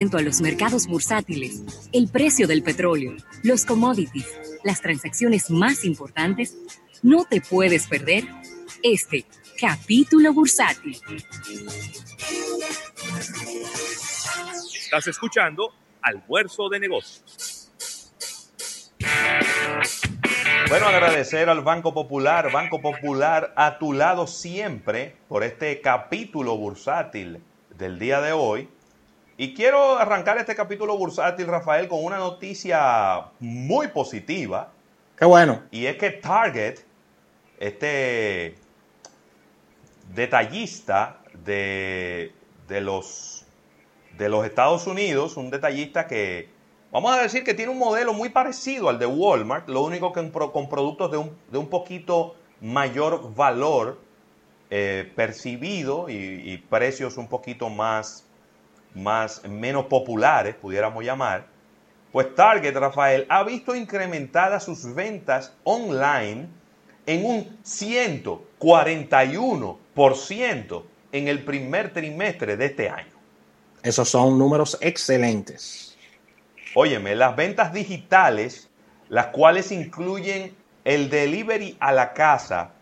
a los mercados bursátiles, el precio del petróleo, los commodities, las transacciones más importantes, no te puedes perder este capítulo bursátil. Estás escuchando Almuerzo de Negocios. Bueno, agradecer al Banco Popular, Banco Popular a tu lado siempre por este capítulo bursátil del día de hoy y quiero arrancar este capítulo bursátil, Rafael, con una noticia muy positiva. Qué bueno. Y es que Target, este detallista de, los, de los Estados Unidos, un detallista que, vamos a decir que tiene un modelo muy parecido al de Walmart, lo único que con productos de un, poquito mayor valor eh, percibido y, y precios un poquito más más, menos populares, pudiéramos llamar, pues Target, Rafael, ha visto incrementadas sus ventas online en un 141% en el primer trimestre de este año. Esos son números excelentes. Óyeme, las ventas digitales, las cuales incluyen el delivery a la casa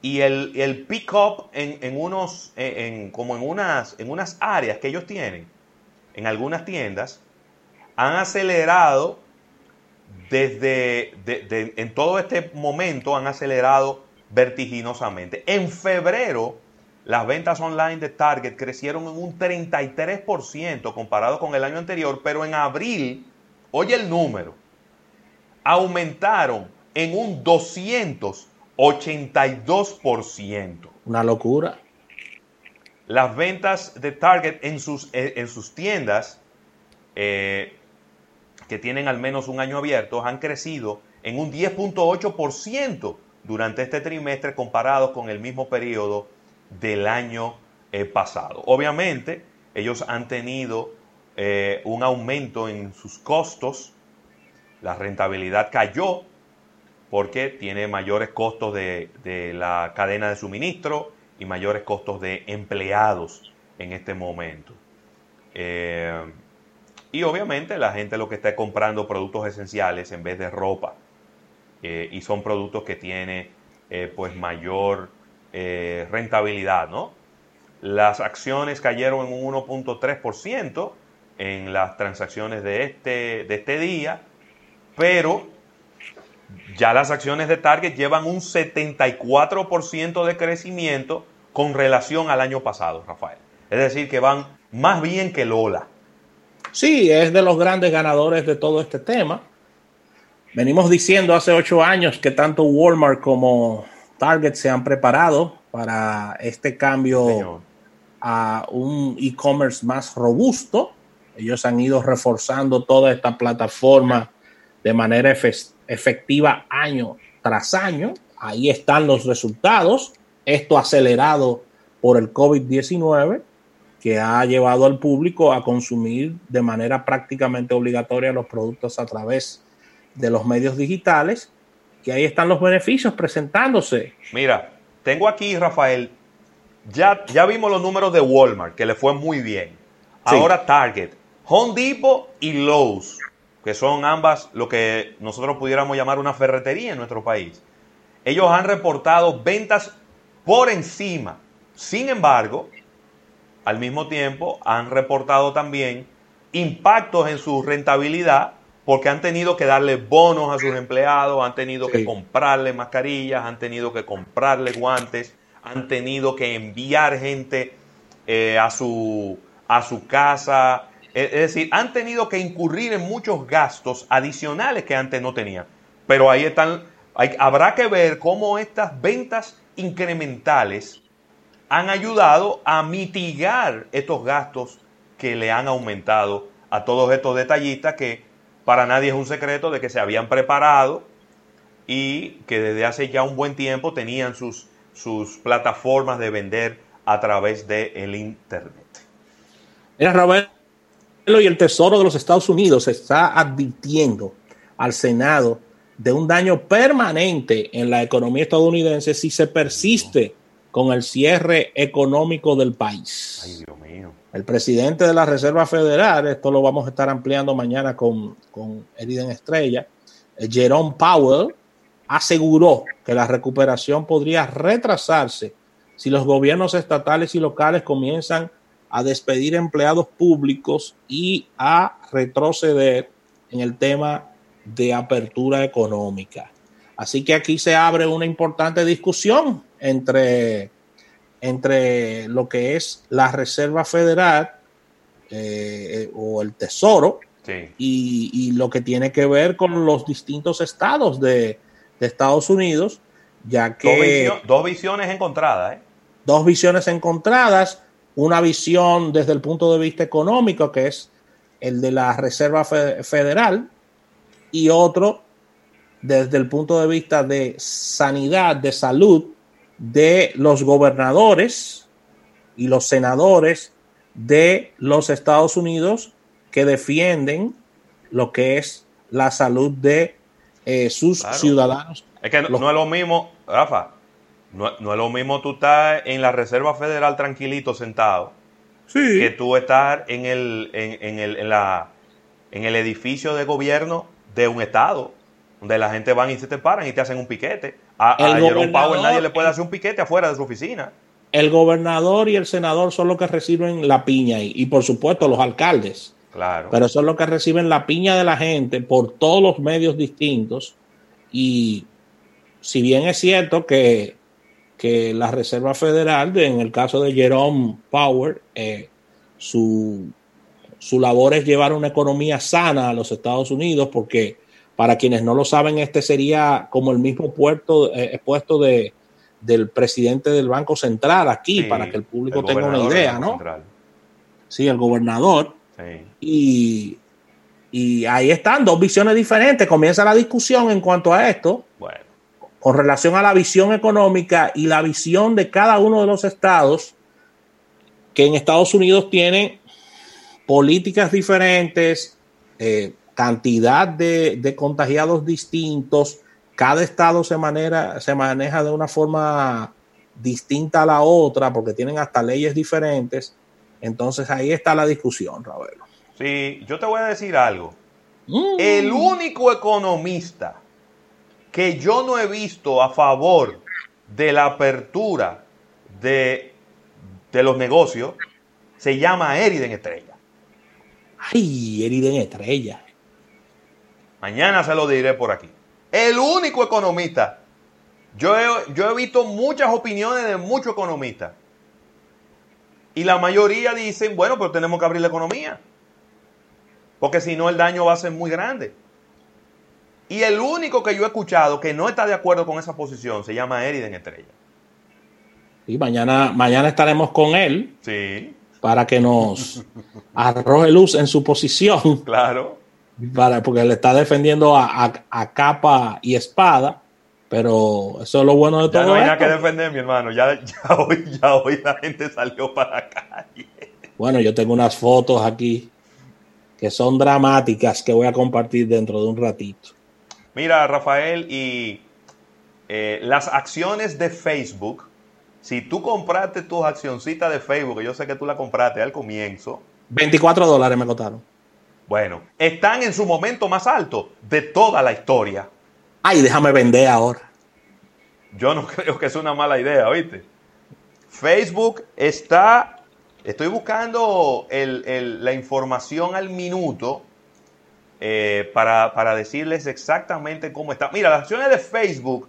y el, el pick-up en, unos, en, como en unas, en unas áreas que ellos tienen, en algunas tiendas han acelerado desde en todo este momento han acelerado vertiginosamente. En febrero las ventas online de Target crecieron en un 33% comparado con el año anterior, pero en abril, oye el número, aumentaron en un 282%. Una locura las ventas de Target en sus, eh, en sus tiendas eh, que tienen al menos un año abierto han crecido en un 10.8% durante este trimestre comparado con el mismo periodo del año eh, pasado. Obviamente, ellos han tenido un aumento en sus costos, la rentabilidad cayó porque tiene mayores costos de la cadena de suministro, y mayores costos de empleados en este momento. Eh, y obviamente la gente lo que está comprando productos esenciales en vez de ropa. Eh, y son productos que tienen eh, pues mayor rentabilidad, ¿no? Las acciones cayeron en un 1.3% en las transacciones de este, de este día, pero ya las acciones de Target llevan un 74% de crecimiento con relación al año pasado, Rafael. Es decir, que van más bien que Lola. Sí, es de los grandes ganadores de todo este tema. Venimos diciendo hace ocho años que tanto Walmart como Target se han preparado para este cambio a un e-commerce más robusto. Ellos han ido reforzando toda esta plataforma de manera efectiva año tras año. Ahí están los resultados. Esto acelerado por el COVID-19 que ha llevado al público a consumir de manera prácticamente obligatoria los productos a través de los medios digitales, que ahí están los beneficios presentándose. Mira, tengo aquí, Rafael, ya, ya vimos los números de Walmart, que le fue muy bien. Ahora Target, Home Depot y Lowe's que son ambas lo que nosotros pudiéramos llamar una ferretería en nuestro país. Ellos han reportado ventas por encima. Sin embargo, al mismo tiempo han reportado también impactos en su rentabilidad porque han tenido que darle bonos a sus empleados, han tenido que comprarle mascarillas, han tenido que comprarle guantes, han tenido que enviar gente eh, a, su, a su casa, es decir, han tenido que incurrir en muchos gastos adicionales que antes no tenían. Pero ahí están, habrá que ver cómo estas ventas incrementales han ayudado a mitigar estos gastos que le han aumentado a todos estos detallistas que para nadie es un secreto de que se habían preparado y que desde hace ya un buen tiempo tenían sus, sus plataformas de vender a través del el Internet. Mira, Robert, y el Tesoro de los Estados Unidos está advirtiendo al Senado de un daño permanente en la economía estadounidense si se persiste con el cierre económico del país. Ay, Dios mío. El presidente de la Reserva Federal, esto lo vamos a estar ampliando mañana con, con Eriden Estrella, eh, Jerome Powell, aseguró que la recuperación podría retrasarse si los gobiernos estatales y locales comienzan a despedir empleados públicos y a retroceder en el tema de apertura económica. Así que aquí se abre una importante discusión entre, entre lo que es la Reserva Federal eh, o el Tesoro Sí. y, y lo que tiene que ver con los distintos estados de, de Estados Unidos, ya Dos, que dos visiones encontradas, ¿eh? dos visiones encontradas, una visión desde el punto de vista económico, que es el de la Reserva Fe- Federal, y otro desde el punto de vista de sanidad, de salud, de los gobernadores y los senadores de los Estados Unidos que defienden lo que es la salud de eh, sus Claro. ciudadanos. Es que no es lo mismo, Rafa, no, no es lo mismo tú estar en la Reserva Federal tranquilito sentado que tú estar en el, en, en el, en la, en el edificio de gobierno de un estado, donde la gente van y se te paran y te hacen un piquete. A, a Jerome Powell nadie le puede hacer un piquete afuera de su oficina. el gobernador y el senador son los que reciben la piña y, y por supuesto los alcaldes, Claro. pero son los que reciben la piña de la gente por todos los medios distintos y si bien es cierto que, que la Reserva Federal, de- en el caso de Jerome Power, eh, su, su labor es llevar una economía sana a los Estados Unidos porque para quienes no lo saben, este sería como el mismo puerto, eh, puesto de, del presidente del Banco Central aquí, Sí, para que el público el tenga una idea, ¿no? Central. Sí, el gobernador. Sí. Y, y ahí están dos visiones diferentes. Comienza la discusión en cuanto a esto, con relación a la visión económica y la visión de cada uno de los estados, que en Estados Unidos tienen políticas diferentes, eh, cantidad de, de contagiados distintos, cada estado se, manera, se maneja de una forma distinta a la otra, porque tienen hasta leyes diferentes. Entonces ahí está la discusión, Ravelo. sí, yo te voy a decir algo. Mm. El único economista que yo no he visto a favor de la apertura de, de los negocios se llama Eriden Estrella. Ay, Eriden Estrella. Mañana se lo diré por aquí. El único economista. Yo he, yo he visto muchas opiniones de muchos economistas. Y la mayoría dicen, bueno, pero tenemos que abrir la economía. Porque si no el daño va a ser muy grande. Y el único que yo he escuchado que no está de acuerdo con esa posición se llama Eriden Estrella. Y mañana, mañana estaremos con él Sí, para que nos arroje luz en su posición, claro. para, porque le está defendiendo a, a- a capa y espada, pero eso es lo bueno de Ya todo no hay nada que defender, mi hermano. Ya, ya, hoy, ya hoy la gente salió para la calle. Bueno, yo tengo unas fotos aquí que son dramáticas que voy a compartir dentro de un ratito. Mira, Rafael, y eh, las acciones de Facebook, si tú compraste tus accioncitas de Facebook, que yo sé que tú la compraste al comienzo, 24 dólares me costaron. bueno, están en su momento más alto de toda la historia. Ay, déjame vender ahora. Yo no creo que es una mala idea, ¿oíste? Facebook está, estoy buscando el- el- la información al minuto eh, para, para decirles exactamente cómo está. Mira, las acciones de Facebook,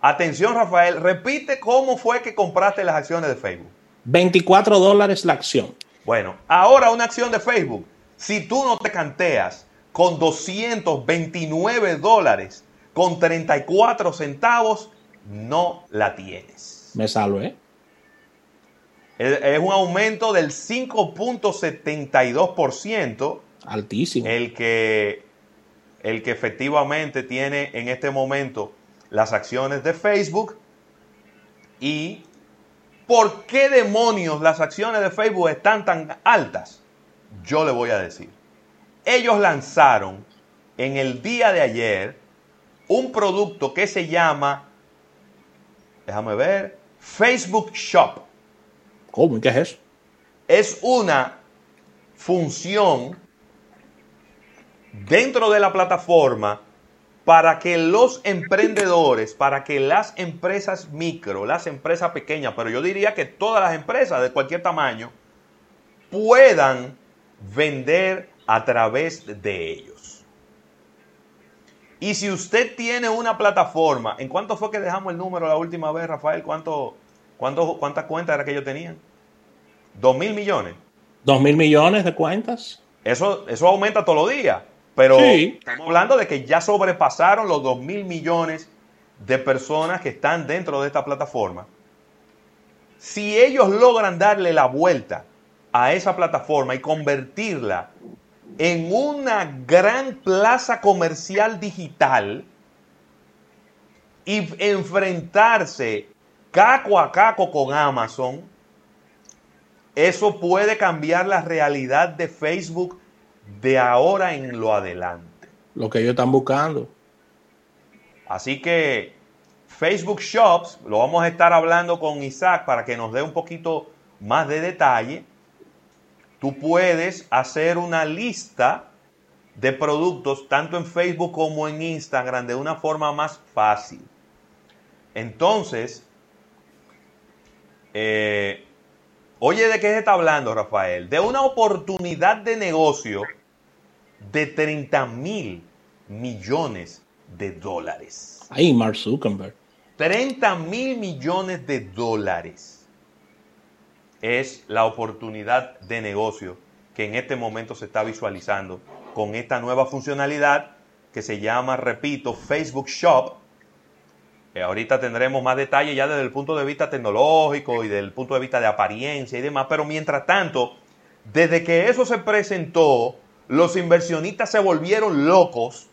atención Rafael, repite cómo fue que compraste las acciones de Facebook. 24 dólares la acción. Bueno, ahora una acción de Facebook, si tú no te canteas con 229 dólares con 34 centavos, no la tienes. Me salvé. Es es un aumento del 5.72% Altísimo. el que, el que efectivamente tiene en este momento las acciones de Facebook. ¿Y por qué demonios las acciones de Facebook están tan altas? Yo le voy a decir. Ellos lanzaron en el día de ayer un producto que se llama, déjame ver, Facebook Shop. ¿Cómo? ¿Qué es eso? Es una función dentro de la plataforma para que los emprendedores, para que las empresas micro, las empresas pequeñas, pero yo diría que todas las empresas de cualquier tamaño, puedan vender a través de ellos. Y si usted tiene una plataforma, ¿en cuánto fue que dejamos el número la última vez, Rafael? ¿Cuánto, cuánto, ¿Cuántas cuentas era que ellos tenían? ¿Dos mil millones? ¿Dos mil millones de cuentas? Eso, eso aumenta todos los días. Pero estamos hablando de que ya sobrepasaron los 2 mil millones de personas que están dentro de esta plataforma. Si ellos logran darle la vuelta a esa plataforma y convertirla en una gran plaza comercial digital y enfrentarse caco a caco con Amazon, eso puede cambiar la realidad de Facebook de ahora en lo adelante. Lo que ellos están buscando. Así que Facebook Shops, lo vamos a estar hablando con Isaac para que nos dé un poquito más de detalle. Tú puedes hacer una lista de productos tanto en Facebook como en Instagram de una forma más fácil. Entonces, eh, oye, ¿de qué se está hablando, Rafael? De una oportunidad de negocio de 30 mil millones de dólares. Ahí, Mark Zuckerberg. 30 mil millones de dólares es la oportunidad de negocio que en este momento se está visualizando con esta nueva funcionalidad que se llama, repito, Facebook Shop. Eh, ahorita tendremos más detalles ya desde el punto de vista tecnológico y del punto de vista de apariencia y demás, pero mientras tanto, desde que eso se presentó, los inversionistas se volvieron locos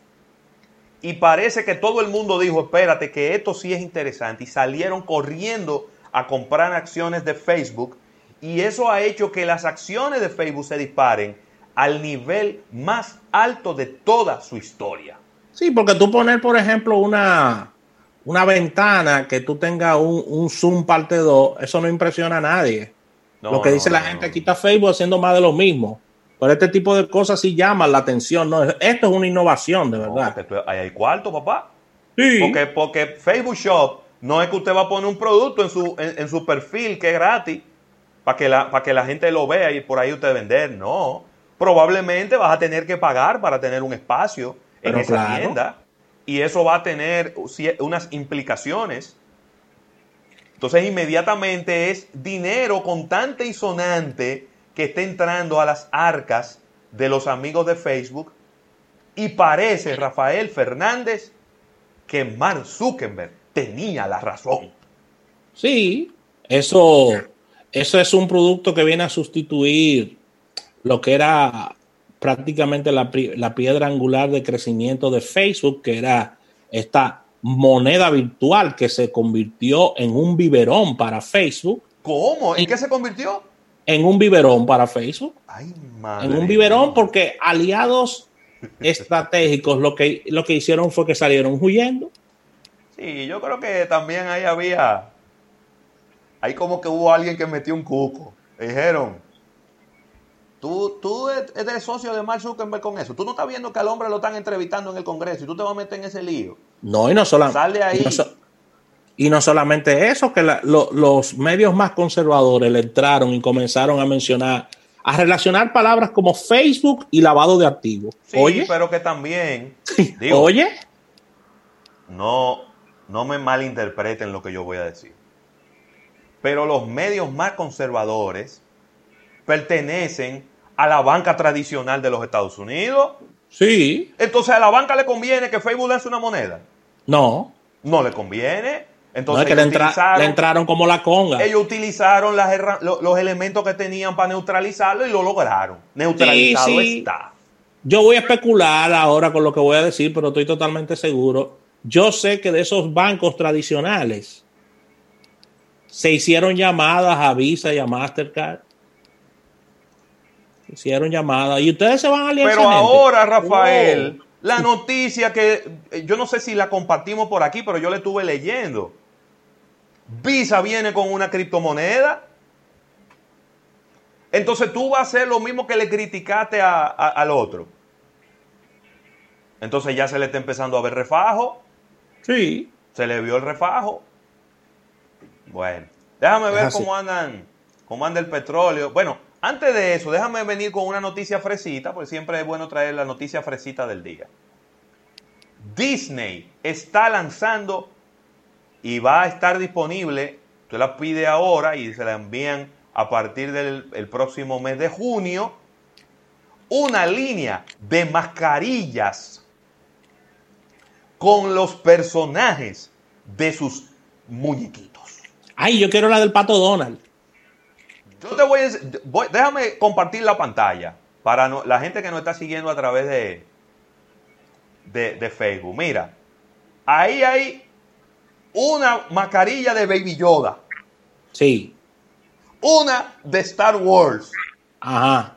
y parece que todo el mundo dijo, espérate, que esto sí es interesante y salieron corriendo a comprar acciones de Facebook y eso ha hecho que las acciones de Facebook se disparen al nivel más alto de toda su historia. Sí, porque tú poner, por ejemplo, una, una ventana que tú tengas un, Zoom parte 2, eso no impresiona a nadie. lo que dice la gente, aquí está Facebook haciendo más de lo mismo. Pero este tipo de cosas sí llaman la atención. ¿no? Esto es una innovación, de verdad. ahí hay cuarto, papá. Sí. Porque, porque Facebook Shop no es que usted va a poner un producto en su, en, su perfil que es gratis para que, la, para que la gente lo vea y por ahí usted vender. No. Probablemente vas a tener que pagar para tener un espacio en esa tienda. Y eso va a tener unas implicaciones. Entonces, inmediatamente es dinero contante y sonante que está entrando a las arcas de los amigos de Facebook y parece, Rafael Fernández, que Mark Zuckerberg tenía la razón. Sí, eso, eso es un producto que viene a sustituir lo que era prácticamente la, la piedra angular de crecimiento de Facebook, que era esta moneda virtual que se convirtió en un biberón para Facebook. ¿Cómo? ¿En qué se convirtió? En un biberón para Facebook. en un biberón porque aliados estratégicos lo que, lo que hicieron fue que salieron huyendo. Sí, yo creo que también ahí había, ahí como que hubo alguien que metió un cuco. Dijeron, tú, tú eres socio de Mark Zuckerberg con eso. Tú no estás viendo que al hombre lo están entrevistando en el Congreso y tú te vas a meter en ese lío. No, y no solamente. Sale ahí. Y no solamente eso, que los medios más conservadores le entraron y comenzaron a mencionar, a relacionar palabras como Facebook y lavado de activos. Sí, Oye, pero que también. Oye. No, no me malinterpreten lo que yo voy a decir. Pero los medios más conservadores pertenecen a la banca tradicional de los Estados Unidos. Sí. Entonces a la banca le conviene que Facebook lance una moneda. No. No le conviene. Entonces, que le, entraron como la conga. Ellos utilizaron los, elementos que tenían para neutralizarlo y lo lograron. Neutralizado está. Yo voy a especular ahora con lo que voy a decir, pero estoy totalmente seguro. Yo sé que de esos bancos tradicionales se hicieron llamadas a Visa y a Mastercard. Hicieron llamadas. Y ustedes se van a aliar. Pero ahora, Rafael, la noticia que yo no sé si la compartimos por aquí, pero yo le estuve leyendo Visa viene con una criptomoneda. Entonces tú vas a hacer lo mismo que le criticaste a- a- al otro. Entonces ya se le está empezando a ver refajo. Sí. Se le vio el refajo. Bueno, déjame ver cómo andan, cómo anda el petróleo. Bueno, antes de eso, déjame venir con una noticia fresita, porque siempre es bueno traer la noticia fresita del día. Disney está lanzando y va a estar disponible. Usted la pide ahora y se la envían a partir del el próximo mes de junio. Una línea de mascarillas con los personajes de sus muñequitos. Ay, yo quiero la del pato Donald. Yo te voy a voy- déjame compartir la pantalla para no- la gente que nos está siguiendo a través de, de, de Facebook. Mira, ahí hay una mascarilla de Baby Yoda, Sí. una de Star Wars. Ajá.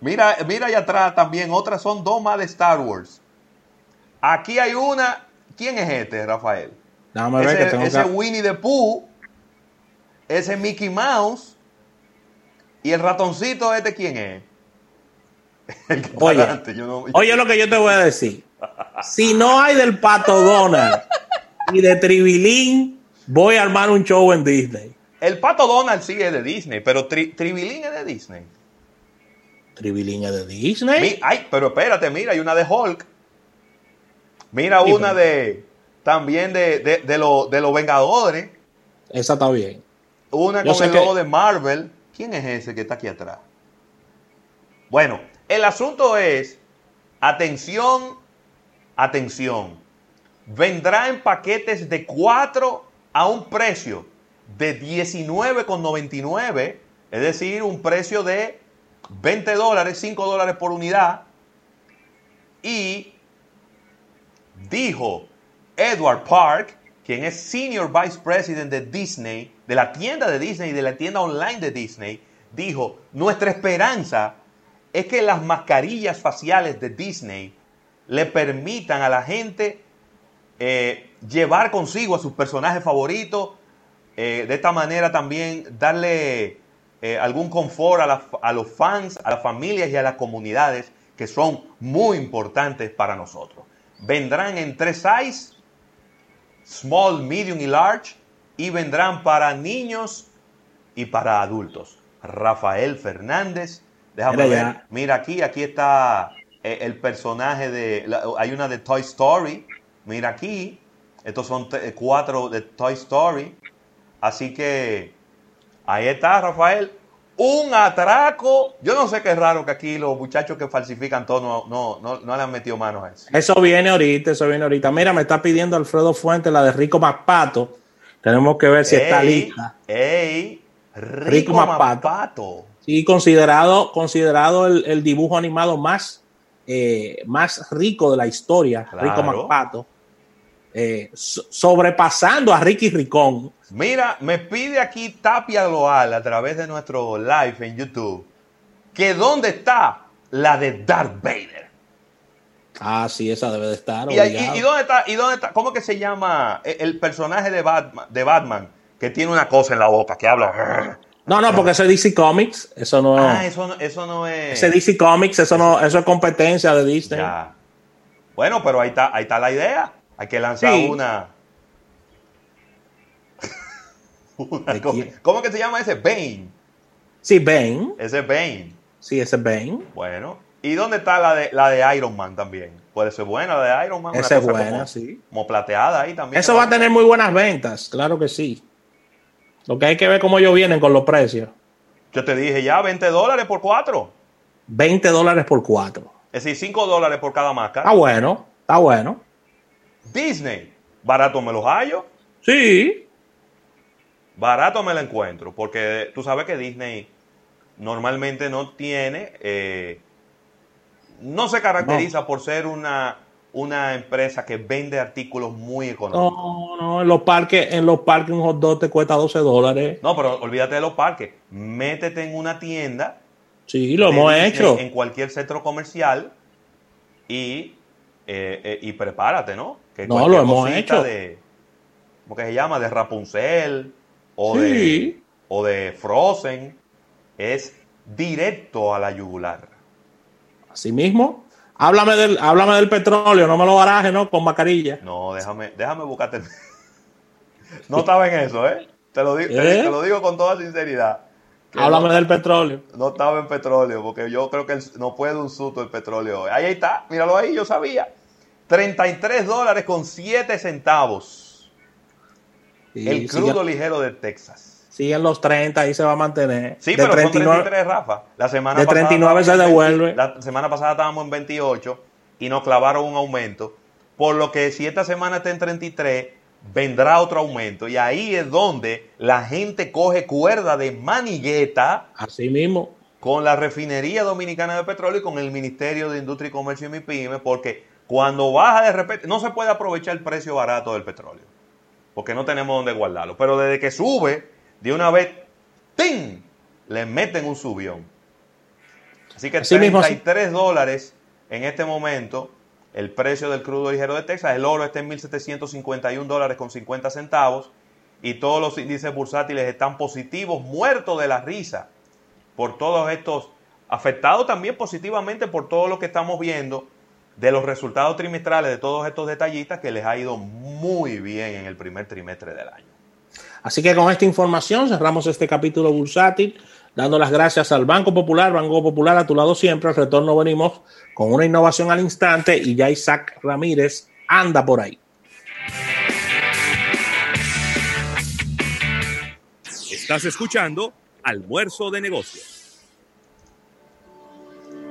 Mira, mira allá atrás también, otras son dos más de Star Wars. Aquí hay una, ¿quién es este, Rafael? Déjame ver ese que tengo ese que... Winnie the Pooh, ese Mickey Mouse y el ratoncito este quién es. El que está Oye, delante, yo no- Oye lo que yo te voy a decir. Si no hay del pato Donald y de Tribilín, voy a armar un show en Disney. El pato Donald sí es de Disney, pero Tri- Tribilín es de Disney. Tribilín es de Disney. Mi- ay, pero espérate, mira, hay una de Hulk. Mira Sí, una pero- de también de, de, de, lo- de los Vengadores. Esa está bien. Una Yo con el que- logo de Marvel. ¿Quién es ese que está aquí atrás? Bueno, el asunto es, atención, atención, vendrá en paquetes de 4 a un precio de 19,99, es decir, un precio de 20 dólares, 5 dólares por unidad. Y dijo Edward Park, quien es Senior Vice President de Disney, de la tienda de Disney y de la tienda online de Disney, dijo, nuestra esperanza es que las mascarillas faciales de Disney le permitan a la gente eh, llevar consigo a sus personajes favoritos, eh, de esta manera también darle eh, algún confort a, la- a los fans, a las familias y a las comunidades que son muy importantes para nosotros. Vendrán en tres size, small, medium y large, y vendrán para niños y para adultos. Rafael Fernández, déjame Mira ver, ya. mira aquí, aquí está el personaje de, hay una de Toy Story, mira aquí, estos son te- cuatro de Toy Story, así que ahí está Rafael, un atraco, yo no sé qué es raro que aquí los muchachos que falsifican todo no, no, no, no le han metido manos a eso. Eso viene ahorita, eso viene ahorita. Mira, me está pidiendo Alfredo Fuentes la de Rico Macpato. Tenemos que ver si está lista. ey, rico, Rico Mapato. mapato. Sí, considerado, considerado el, el dibujo animado más, eh, más rico de la historia, Claro. Rico Macpato. Eh, so- sobrepasando a Ricky Ricón. Mira, me pide aquí Tapia Loal a través de nuestro live en YouTube que dónde está la de Darth Vader. Ah, sí, esa debe de estar. Y, y- y dónde está, y dónde está, cómo que se llama el, el personaje de Batman, de Batman que tiene una cosa en la boca que habla. No, no, porque eso es DC Comics. Eso no, Ah, eso no, eso no es. ese DC Comics, eso no, eso es competencia de Disney. Ya. Bueno, pero ahí está, ahí está la idea. Hay que lanzar Sí. una. Una. ¿Cómo que se llama ese? Bane. Sí, Bane. Ese es Bane. Sí, ese es Bane. Bueno. ¿Y dónde está la de, la de Iron Man también? Puede ser buena la de Iron Man. Esa es buena, como, sí. Como plateada ahí también. Eso va a tener muy buenas ventas, claro que sí. Lo que hay que ver cómo ellos vienen con los precios. Yo te dije ya, 20 dólares por cuatro. 20 dólares por cuatro. Es decir, 5 dólares por cada máscara. Está bueno, está bueno. Disney, barato me los hallo, Sí, barato me lo encuentro, porque tú sabes que Disney normalmente no tiene, eh, no se caracteriza por ser una, una empresa que vende artículos muy económicos. no, no, en los parques, en los parques un hot dog te cuesta 12 dólares. No, pero olvídate de los parques. Métete en una tienda. Sí, lo hemos hecho. En cualquier centro comercial y, eh, eh, y prepárate, ¿no? Que No, lo hemos hecho. De, ¿cómo que se llama? De Rapunzel o, de, o de Frozen, es directo a la yugular. Así mismo. Háblame del, háblame del petróleo, no me lo baraje, ¿no? Con mascarilla. No, déjame, déjame buscarte. no estaba en eso, ¿eh? Te lo, digo, te, ¿Eh? lo digo con toda sinceridad. Háblame del petróleo. No estaba en petróleo, porque yo creo que no puede un susto el petróleo. Ahí está, míralo ahí, yo sabía. 33 dólares con 7 centavos. el crudo ligero de Texas. Siguen los 30, ahí se va a mantener. Sí, pero 39, son 33, Rafa. La semana de 39 se devuelve. la semana pasada estábamos en 28 y nos clavaron un aumento. Por lo que si esta semana está en 33, vendrá otro aumento. Y ahí es donde la gente coge cuerda de manigueta. Así mismo. Con la refinería dominicana de petróleo y con el Ministerio de Industria y Comercio y MIPYME, porque cuando baja de repente, no se puede aprovechar el precio barato del petróleo, porque no tenemos dónde guardarlo. Pero desde que sube, de una vez, ¡ting! Le meten un subión. Así que 33 dólares en este momento, el precio del crudo ligero de Texas. El oro está en 1.751 dólares con 50 centavos. Y todos los índices bursátiles están positivos, muertos de la risa por todos estos, afectados también positivamente por todo lo que estamos viendo de los resultados trimestrales de todos estos detallistas que les ha ido muy bien en el primer trimestre del año. Así que con esta información cerramos este capítulo bursátil, dando las gracias al Banco Popular, Banco Popular a tu lado siempre. Al retorno venimos con una innovación al instante y ya Isaac Ramírez anda por ahí. Estás escuchando Almuerzo de Negocios.